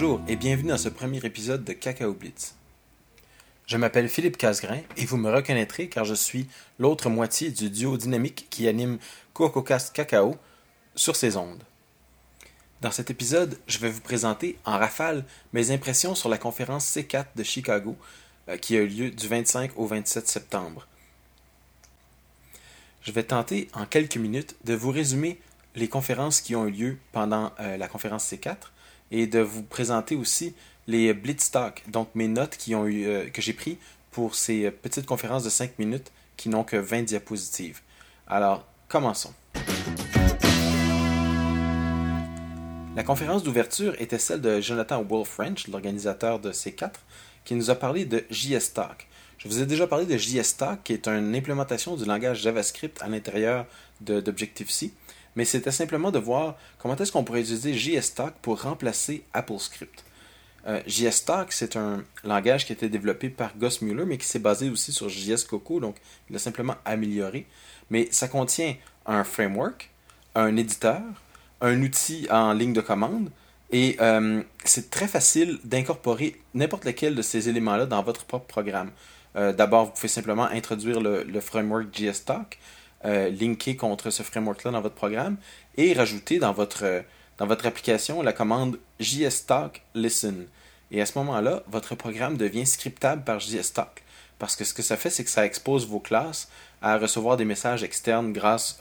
Bonjour et bienvenue dans ce premier épisode de Cacao Blitz. Je m'appelle Philippe Casgrain et vous me reconnaîtrez car je suis l'autre moitié du duo dynamique qui anime CocoCast Cacao sur ces ondes. Dans cet épisode, je vais vous présenter en rafale mes impressions sur la conférence C4 de Chicago euh, qui a eu lieu du 25 au 27 septembre. Je vais tenter en quelques minutes de vous résumer les conférences qui ont eu lieu pendant euh, la conférence C4 et de vous présenter aussi les Blitz Talk, donc mes notes qui ont eu, euh, que j'ai prises pour ces petites conférences de 5 minutes qui n'ont que 20 diapositives. Alors, commençons. La conférence d'ouverture était celle de Jonathan Wolf French, l'organisateur de C4, qui nous a parlé de JS Talk. Je vous ai déjà parlé de JS Talk, qui est une implémentation du langage JavaScript à l'intérieur d'Objective-C, mais c'était simplement de voir comment est-ce qu'on pourrait utiliser JS Talk pour remplacer AppleScript. Euh, JS Talk, c'est un langage qui a été développé par Gus Mueller, mais qui s'est basé aussi sur JS Coco, donc il l'a simplement amélioré. Mais ça contient un framework, un éditeur, un outil en ligne de commande. Et euh, c'est très facile d'incorporer n'importe lequel de ces éléments-là dans votre propre programme. Euh, d'abord, vous pouvez simplement introduire le, framework JSTalk, euh, linker contre ce framework-là dans votre programme et rajouter dans votre, dans votre application la commande JSTalk listen. Et à ce moment-là, votre programme devient scriptable par JSTalk. Parce que ce que ça fait, c'est que ça expose vos classes à recevoir des messages externes grâce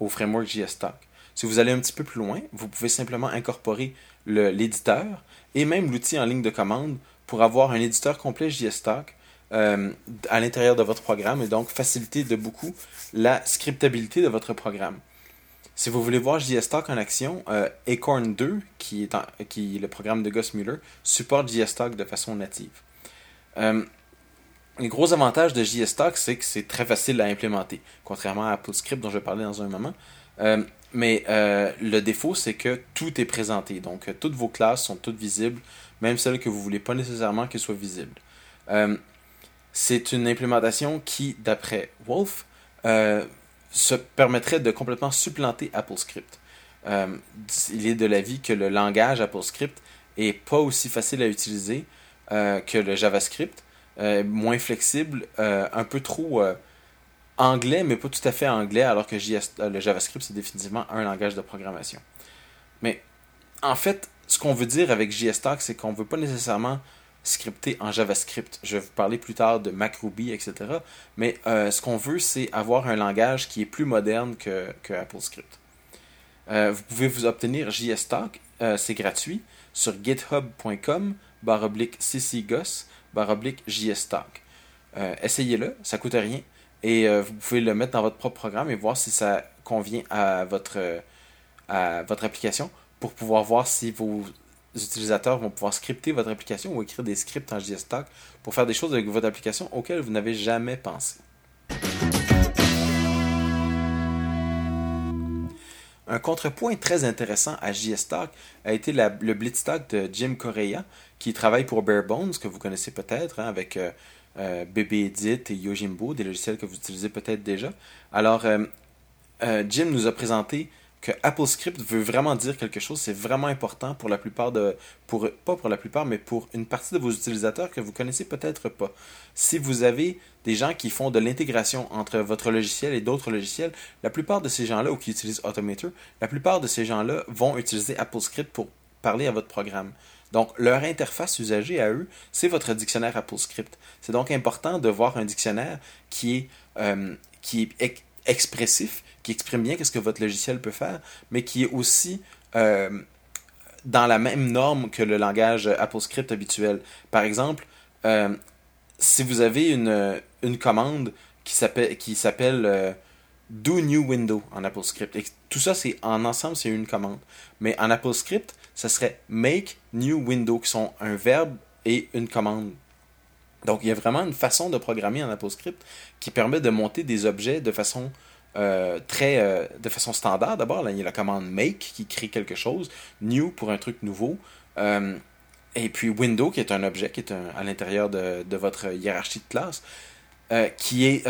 au framework JSTalk. Si vous allez un petit peu plus loin, vous pouvez simplement incorporer l'éditeur et même l'outil en ligne de commande pour avoir un éditeur complet JSTalk euh, à l'intérieur de votre programme et donc faciliter de beaucoup la scriptabilité de votre programme. Si vous voulez voir JSTalk en action, euh, Acorn 2, qui est, le programme de Gus Muller, supporte JSTalk de façon native. Euh, les gros avantages de JSTalk, c'est que c'est très facile à implémenter, contrairement à AppleScript dont je vais parler dans un moment. Euh, mais le défaut, c'est que tout est présenté. Donc, toutes vos classes sont toutes visibles, même celles que vous ne voulez pas nécessairement qu'elles soient visibles. C'est une implémentation qui, d'après Wolf, se permettrait de complètement supplanter AppleScript. il est de l'avis que le langage AppleScript est pas aussi facile à utiliser que le JavaScript, moins flexible, un peu trop anglais, mais pas tout à fait anglais, alors que euh, le JavaScript, c'est définitivement un langage de programmation. Mais en fait, ce qu'on veut dire avec JSTalk, c'est qu'on ne veut pas nécessairement scripter en JavaScript. Je vais vous parler plus tard de MacRuby, etc. Mais euh, ce qu'on veut, c'est avoir un langage qui est plus moderne que, que AppleScript. Euh, vous pouvez vous obtenir JSTalk, c'est gratuit, sur github.com, baroblique ccgus, baroblique JSTalk. Essayez-le, ça coûte rien. Et euh, vous pouvez le mettre dans votre propre programme et voir si ça convient à votre, à votre application pour pouvoir voir si vos utilisateurs vont pouvoir scripter votre application ou écrire des scripts en JSTalk pour faire des choses avec votre application auxquelles vous n'avez jamais pensé. Un contrepoint très intéressant à JSTalk a été le BlitzTalk de Jim Correa, qui travaille pour Barebones, que vous connaissez peut-être, hein, avec euh, euh, BBEdit et Yojimbo, des logiciels que vous utilisez peut-être déjà. Alors, euh, euh, Jim nous a présenté que AppleScript veut vraiment dire quelque chose. C'est vraiment important pour la plupart de, pas pour la plupart, mais pour une partie de vos utilisateurs que vous connaissez peut-être pas. Si vous avez des gens qui font de l'intégration entre votre logiciel et d'autres logiciels, la plupart de ces gens-là ou qui utilisent Automator, la plupart de ces gens-là vont utiliser AppleScript pour parler à votre programme. Donc, leur interface usagée à eux, c'est votre dictionnaire AppleScript. C'est donc important de voir un dictionnaire qui est, euh, qui est expressif, qui exprime bien ce que votre logiciel peut faire, mais qui est aussi euh, dans la même norme que le langage AppleScript habituel. Par exemple, euh, si vous avez une, commande qui s'appelle, s'appelle do new window en AppleScript, et tout ça, c'est en ensemble, c'est une commande. Mais en AppleScript, ce serait make new window, qui sont un verbe et une commande. Donc, il y a vraiment une façon de programmer en AppleScript qui permet de monter des objets de façon euh, très euh, de façon standard. D'abord, il y a la commande make qui crée quelque chose, new pour un truc nouveau, euh, et puis window qui est un objet qui est à l'intérieur de, votre hiérarchie de classe, qui est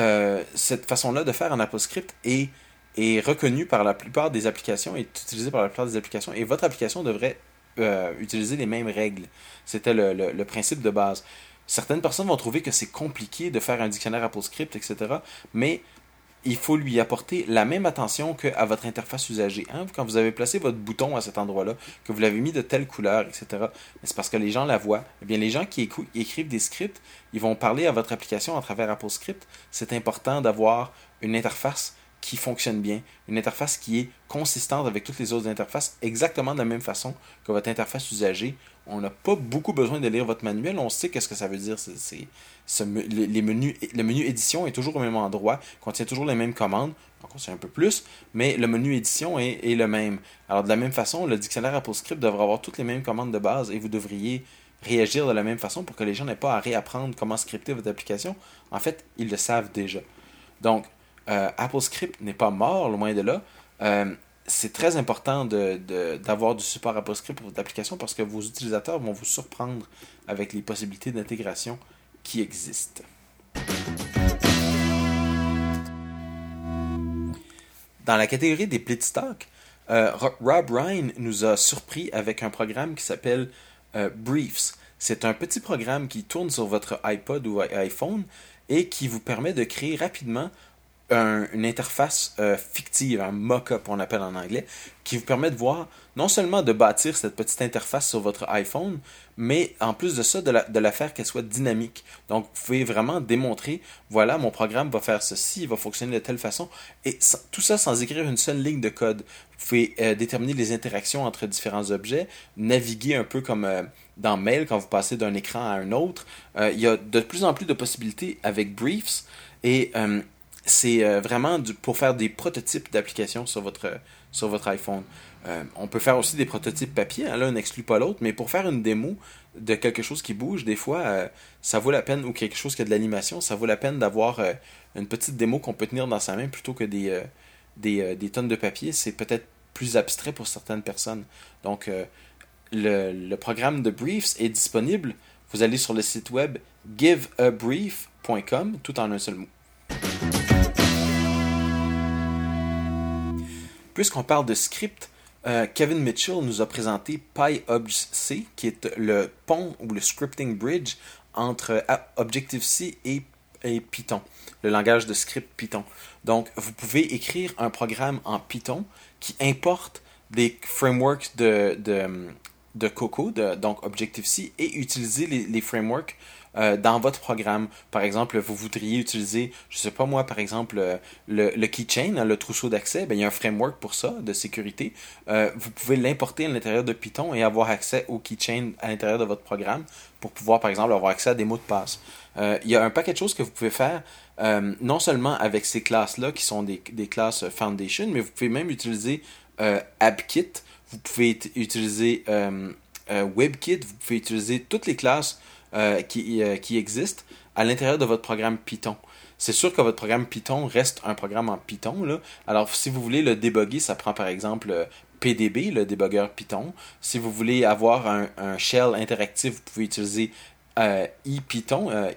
cette façon-là de faire en AppleScript et est reconnu par la plupart des applications, est utilisé par la plupart des applications, et votre application devrait utiliser les mêmes règles. C'était le, principe de base. Certaines personnes vont trouver que c'est compliqué de faire un dictionnaire AppleScript, etc. Mais il faut lui apporter la même attention qu'à votre interface usagée. Hein? Quand vous avez placé votre bouton à cet endroit-là, que vous l'avez mis de telle couleur, etc., c'est parce que les gens la voient. Eh bien, les gens qui écrivent des scripts, ils vont parler à votre application à travers AppleScript. C'est important d'avoir une interface qui fonctionne bien, une interface qui est consistante avec toutes les autres interfaces, exactement de la même façon que votre interface usagée. On n'a pas beaucoup besoin de lire votre manuel, on sait qu'est-ce que ça veut dire. Le menu édition est toujours au même endroit, contient toujours les mêmes commandes, on contient un peu plus, mais le menu édition est, le même. Alors de la même façon, le dictionnaire AppleScript devrait avoir toutes les mêmes commandes de base et vous devriez réagir de la même façon pour que les gens n'aient pas à réapprendre comment scripter votre application. En fait, ils le savent déjà. Donc, AppleScript n'est pas mort, loin de là. Euh, c'est très important d'avoir du support AppleScript pour votre application parce que vos utilisateurs vont vous surprendre avec les possibilités d'intégration qui existent. Dans la catégorie des Blitzstock, euh, Rob Ryan nous a surpris avec un programme qui s'appelle Briefs. C'est un petit programme qui tourne sur votre iPod ou iPhone et qui vous permet de créer rapidement une interface euh, fictive, un mock-up on appelle en anglais, qui vous permet de voir non seulement de bâtir cette petite interface sur votre iPhone, mais en plus de ça, de la, faire qu'elle soit dynamique. Donc, vous pouvez vraiment démontrer, voilà, mon programme va faire ceci, il va fonctionner de telle façon, et tout ça sans écrire une seule ligne de code. Vous pouvez euh, déterminer les interactions entre différents objets, naviguer un peu comme euh, dans Mail quand vous passez d'un écran à un autre. il y a de plus en plus de possibilités avec Briefs, et c'est euh, vraiment pour faire des prototypes d'applications sur votre, iPhone. Euh, on peut faire aussi des prototypes papier, hein, l'un n'exclut pas l'autre, mais pour faire une démo de quelque chose qui bouge, des fois, euh, ça vaut la peine, ou quelque chose qui a de l'animation, ça vaut la peine d'avoir une petite démo qu'on peut tenir dans sa main plutôt que des tonnes de papier. C'est peut-être plus abstrait pour certaines personnes. Donc, le, le programme de Briefs est disponible. Vous allez sur le site web giveabrief.com, tout en un seul mot. Puisqu'on parle de script, euh, Kevin Mitchell nous a présenté PyObjC, qui est le pont ou le scripting bridge entre Objective-C et, Python, le langage de script Python. Donc, vous pouvez écrire un programme en Python qui importe des frameworks de, Coco, donc Objective-C, et utiliser les frameworks euh, dans votre programme. Par exemple, vous voudriez utiliser, je sais pas moi, par exemple, euh, le, keychain, hein, le trousseau d'accès, ben, il y a un framework pour ça, de sécurité. Euh, vous pouvez l'importer à l'intérieur de Python et avoir accès au keychain à l'intérieur de votre programme pour pouvoir, par exemple, avoir accès à des mots de passe. il y a un paquet de choses que vous pouvez faire, non seulement avec ces classes-là qui sont des, classes Foundation, mais vous pouvez même utiliser AppKit, vous pouvez utiliser WebKit, vous pouvez utiliser toutes les classes euh, qui, euh, existent à l'intérieur de votre programme Python. C'est sûr que votre programme Python reste un programme en Python. Alors, si vous voulez le débugger, ça prend par exemple euh, PDB, le débogueur Python. Si vous voulez avoir un, shell interactif, vous pouvez utiliser euh, IPython, euh,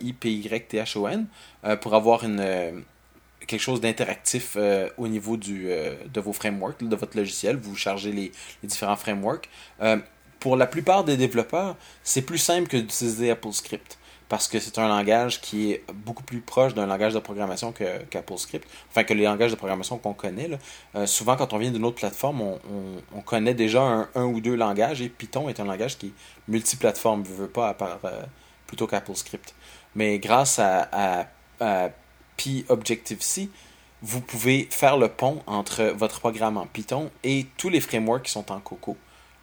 pour avoir quelque chose d'interactif au niveau de vos frameworks, de votre logiciel. Vous chargez les différents frameworks pour la plupart des développeurs, c'est plus simple que d'utiliser AppleScript parce que c'est un langage qui est beaucoup plus proche d'un langage de programmation qu'AppleScript, enfin que les langages de programmation qu'on connaît. Euh, souvent, quand on vient d'une autre plateforme, on, connaît déjà un, ou deux langages et Python est un langage qui est multiplateforme, ne veut pas à euh, plutôt qu'AppleScript. Mais grâce à, à, à P-Objective-C, vous pouvez faire le pont entre votre programme en Python et tous les frameworks qui sont en Coco.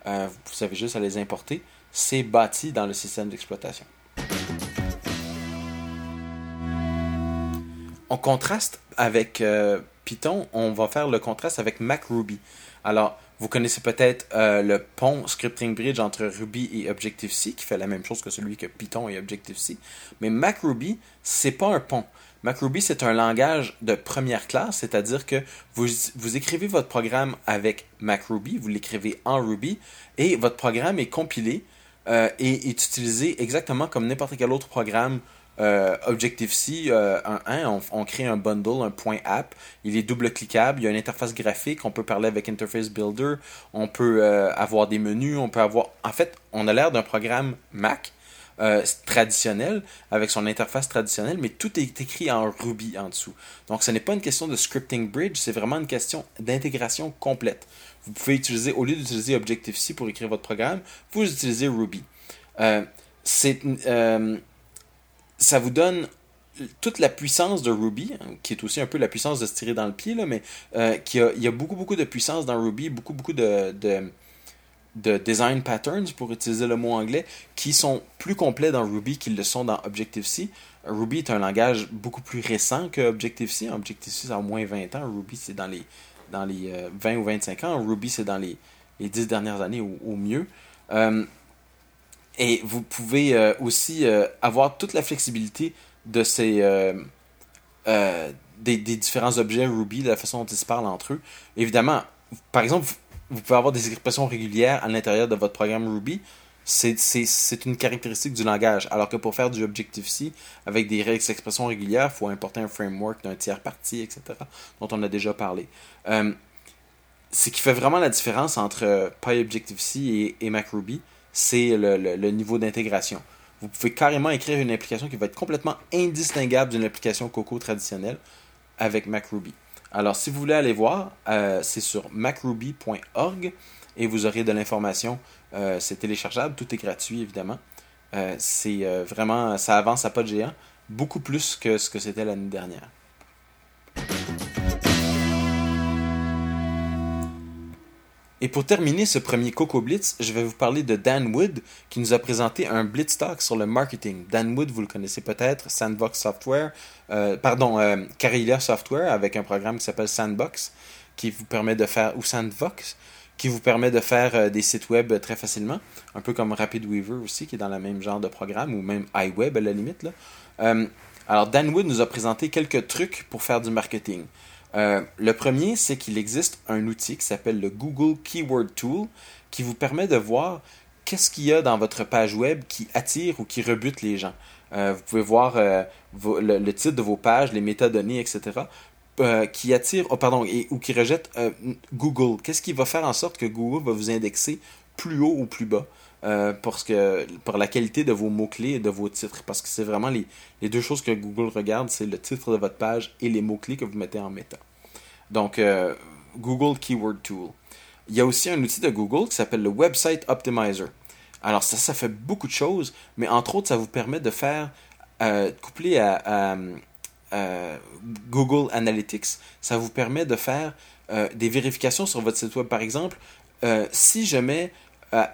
Euh, vous avez juste à les importer. C'est bâti dans le système d'exploitation. On contraste avec euh, Python, on va faire le contraste avec MacRuby. Alors, vous connaissez peut-être euh, le pont Scripting Bridge entre Ruby et Objective-C, qui fait la même chose que celui que Python et Objective-C. Mais MacRuby, c'est pas un pont. MacRuby, c'est un langage de première classe, c'est-à-dire que vous, écrivez votre programme avec MacRuby, vous l'écrivez en Ruby, et votre programme est compilé euh, et est utilisé exactement comme n'importe quel autre programme euh, Objective-C, euh, un, on, crée un bundle, un point app. Il est double cliquable. Il y a une interface graphique. On peut parler avec Interface Builder. On peut euh, avoir des menus. On peut avoir. En fait, on a l'air d'un programme Mac. Traditionnel, avec son interface traditionnelle, mais tout est écrit en Ruby en dessous. Donc ce n'est pas une question de scripting bridge, c'est vraiment une question d'intégration complète. Vous pouvez utiliser, au lieu d'utiliser Objective-C pour écrire votre programme, vous utilisez Ruby. c'est ça vous donne toute la puissance de Ruby, hein, qui est aussi un peu la puissance de se tirer dans le pied, là, mais euh, qui a, il y a beaucoup, beaucoup de puissance dans Ruby, beaucoup, beaucoup de, design patterns, pour utiliser le mot anglais, qui sont plus complets dans Ruby qu'ils le sont dans Objective-C. Ruby est un langage beaucoup plus récent que Objective-C. Objective-C, c'est au moins 20 ans. Ruby, c'est dans les, dans les 20 euh, ou 25 ans. Ruby, c'est dans les, les 10 dernières années au, mieux. Euh, et vous pouvez euh, aussi avoir toute la flexibilité de ces euh, des, différents objets Ruby, de la façon dont ils se parlent entre eux. Évidemment, par exemple, vous pouvez avoir des expressions régulières à l'intérieur de votre programme Ruby. C'est une caractéristique du langage. Alors que pour faire du Objective-C avec des expressions régulières, il faut importer un framework d'un tiers parti, etc., dont on a déjà parlé. ce qui fait vraiment la différence entre PyObjective-C et, et MacRuby, c'est le, niveau d'intégration. Vous pouvez carrément écrire une application qui va être complètement indistinguable d'une application Coco traditionnelle avec MacRuby. Alors, si vous voulez aller voir, euh, c'est sur macruby.org et vous aurez de l'information. Euh, c'est téléchargeable, tout est gratuit évidemment. Euh, c'est vraiment, ça avance à pas de géant, beaucoup plus que ce que c'était l'année dernière. Et pour terminer ce premier Coco Blitz, je vais vous parler de Dan Wood qui nous a présenté un Blitz Talk sur le marketing. Dan Wood, vous le connaissez peut-être, Sandbox Software, euh, pardon, euh, Software avec un programme qui s'appelle Sandbox qui vous permet de faire, ou Sandbox, qui vous permet de faire euh, des sites web très facilement, un peu comme RapidWeaver aussi, qui est dans le même genre de programme, ou même iWeb à la limite. Là. Euh, alors Dan Wood nous a présenté quelques trucs pour faire du marketing. Euh, le premier, c'est qu'il existe un outil qui s'appelle le Google Keyword Tool qui vous permet de voir qu'est-ce qu'il y a dans votre page web qui attire ou qui rebute les gens. Euh, vous pouvez voir euh, le, titre de vos pages, les métadonnées, etc. qui attire, oh, ou qui rejette Google. Qu'est-ce qui va faire en sorte que Google va vous indexer plus haut ou plus bas? Pour, que, pour la qualité de vos mots-clés et de vos titres. Parce que c'est vraiment les, les, deux choses que Google regarde, c'est le titre de votre page et les mots-clés que vous mettez en méta. Donc, euh, Google Keyword Tool. Il y a aussi un outil de Google qui s'appelle le Website Optimizer. Alors, ça, ça fait beaucoup de choses, mais entre autres, ça vous permet de faire, euh, couplé à, Google Analytics, ça vous permet de faire euh, des vérifications sur votre site web. Par exemple, si je mets,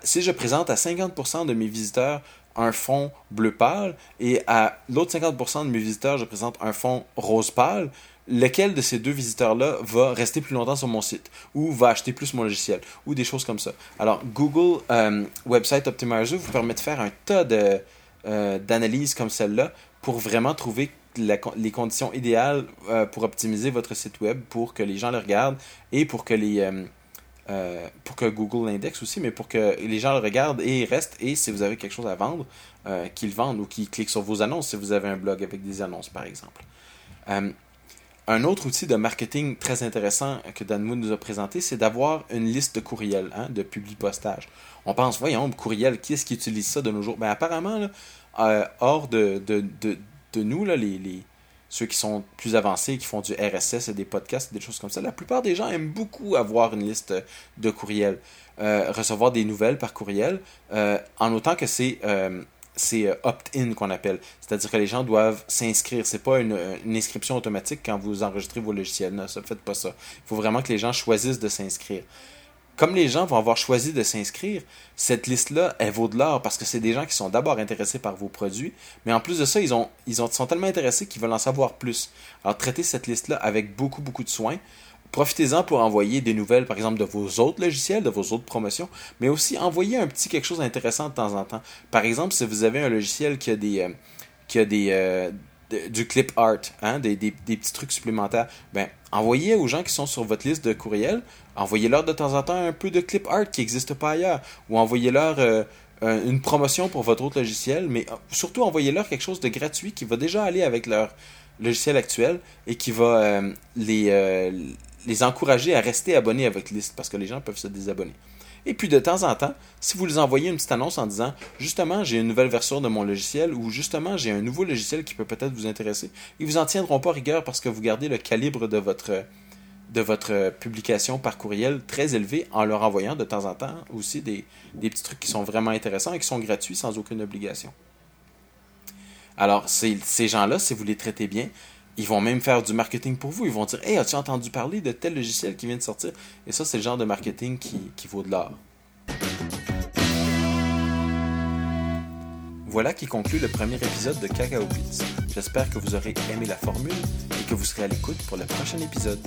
si je présente à 50% de mes visiteurs un fond bleu pâle et à l'autre 50% de mes visiteurs, je présente un fond rose pâle, lequel de ces deux visiteurs-là va rester plus longtemps sur mon site ou va acheter plus mon logiciel ou des choses comme ça. Alors, Google euh, Website Optimizer vous permet de faire un tas euh, d'analyses comme celle-là pour vraiment trouver les conditions idéales euh, pour optimiser votre site web pour que les gens le regardent et pour que les pour que Google l'indexe aussi, mais pour que les gens le regardent et restent. Et si vous avez quelque chose à vendre, qu'ils vendent ou qu'ils cliquent sur vos annonces si vous avez un blog avec des annonces, par exemple. Un autre outil de marketing très intéressant que Dan Moon nous a présenté, c'est d'avoir une liste de courriels, hein, de publi-postage. On pense, voyons, courriel, qui est-ce qui utilise ça de nos jours? Ben, apparemment, euh, hors de, de, de, nous, là, les, ceux qui sont plus avancés, qui font du RSS et des podcasts, des choses comme ça, la plupart des gens aiment beaucoup avoir une liste de courriels, euh, recevoir des nouvelles par courriel, euh, en autant que c'est euh, opt-in qu'on appelle. C'est-à-dire que les gens doivent s'inscrire. C'est pas une, inscription automatique quand vous enregistrez vos logiciels. Ne faites pas ça. Il faut vraiment que les gens choisissent de s'inscrire. Comme les gens vont avoir choisi de s'inscrire, cette liste-là, elle vaut de l'or parce que c'est des gens qui sont d'abord intéressés par vos produits, mais en plus de ça, ils, ont, ils ont, sont tellement intéressés qu'ils veulent en savoir plus. Alors, traitez cette liste-là avec beaucoup, beaucoup de soin Profitez-en pour envoyer des nouvelles, par exemple, de vos autres logiciels, de vos autres promotions, mais aussi envoyer un petit quelque chose d'intéressant de temps en temps. Par exemple, si vous avez un logiciel qui a des, euh, qui a des, euh, du clip art, hein, des, des, petits trucs supplémentaires, ben, envoyez aux gens qui sont sur votre liste de courriels, envoyez-leur de temps en temps un peu de clip art qui n'existe pas ailleurs, ou envoyez-leur euh, euh, une promotion pour votre autre logiciel, mais surtout envoyez-leur quelque chose de gratuit qui va déjà aller avec leur logiciel actuel et qui va les, les encourager à rester abonnés à votre liste parce que les gens peuvent se désabonner. Et puis de temps en temps, si vous les envoyez une petite annonce en disant justement j'ai une nouvelle version de mon logiciel ou justement j'ai un nouveau logiciel qui peut peut-être vous intéresser, ils vous en tiendront pas rigueur parce que vous gardez le calibre de votre de votre publication par courriel très élevé en leur envoyant de temps en temps aussi des, des petits trucs qui sont vraiment intéressants et qui sont gratuits sans aucune obligation. Alors, ces, ces gens-là, si vous les traitez bien, ils vont même faire du marketing pour vous. Ils vont dire Hey, as-tu entendu parler de tel logiciel qui vient de sortir? Et ça, c'est le genre de marketing qui, qui vaut de l'or. Voilà qui conclut le premier épisode de Cacao Beats. J'espère que vous aurez aimé la formule et que vous serez à l'écoute pour le prochain épisode.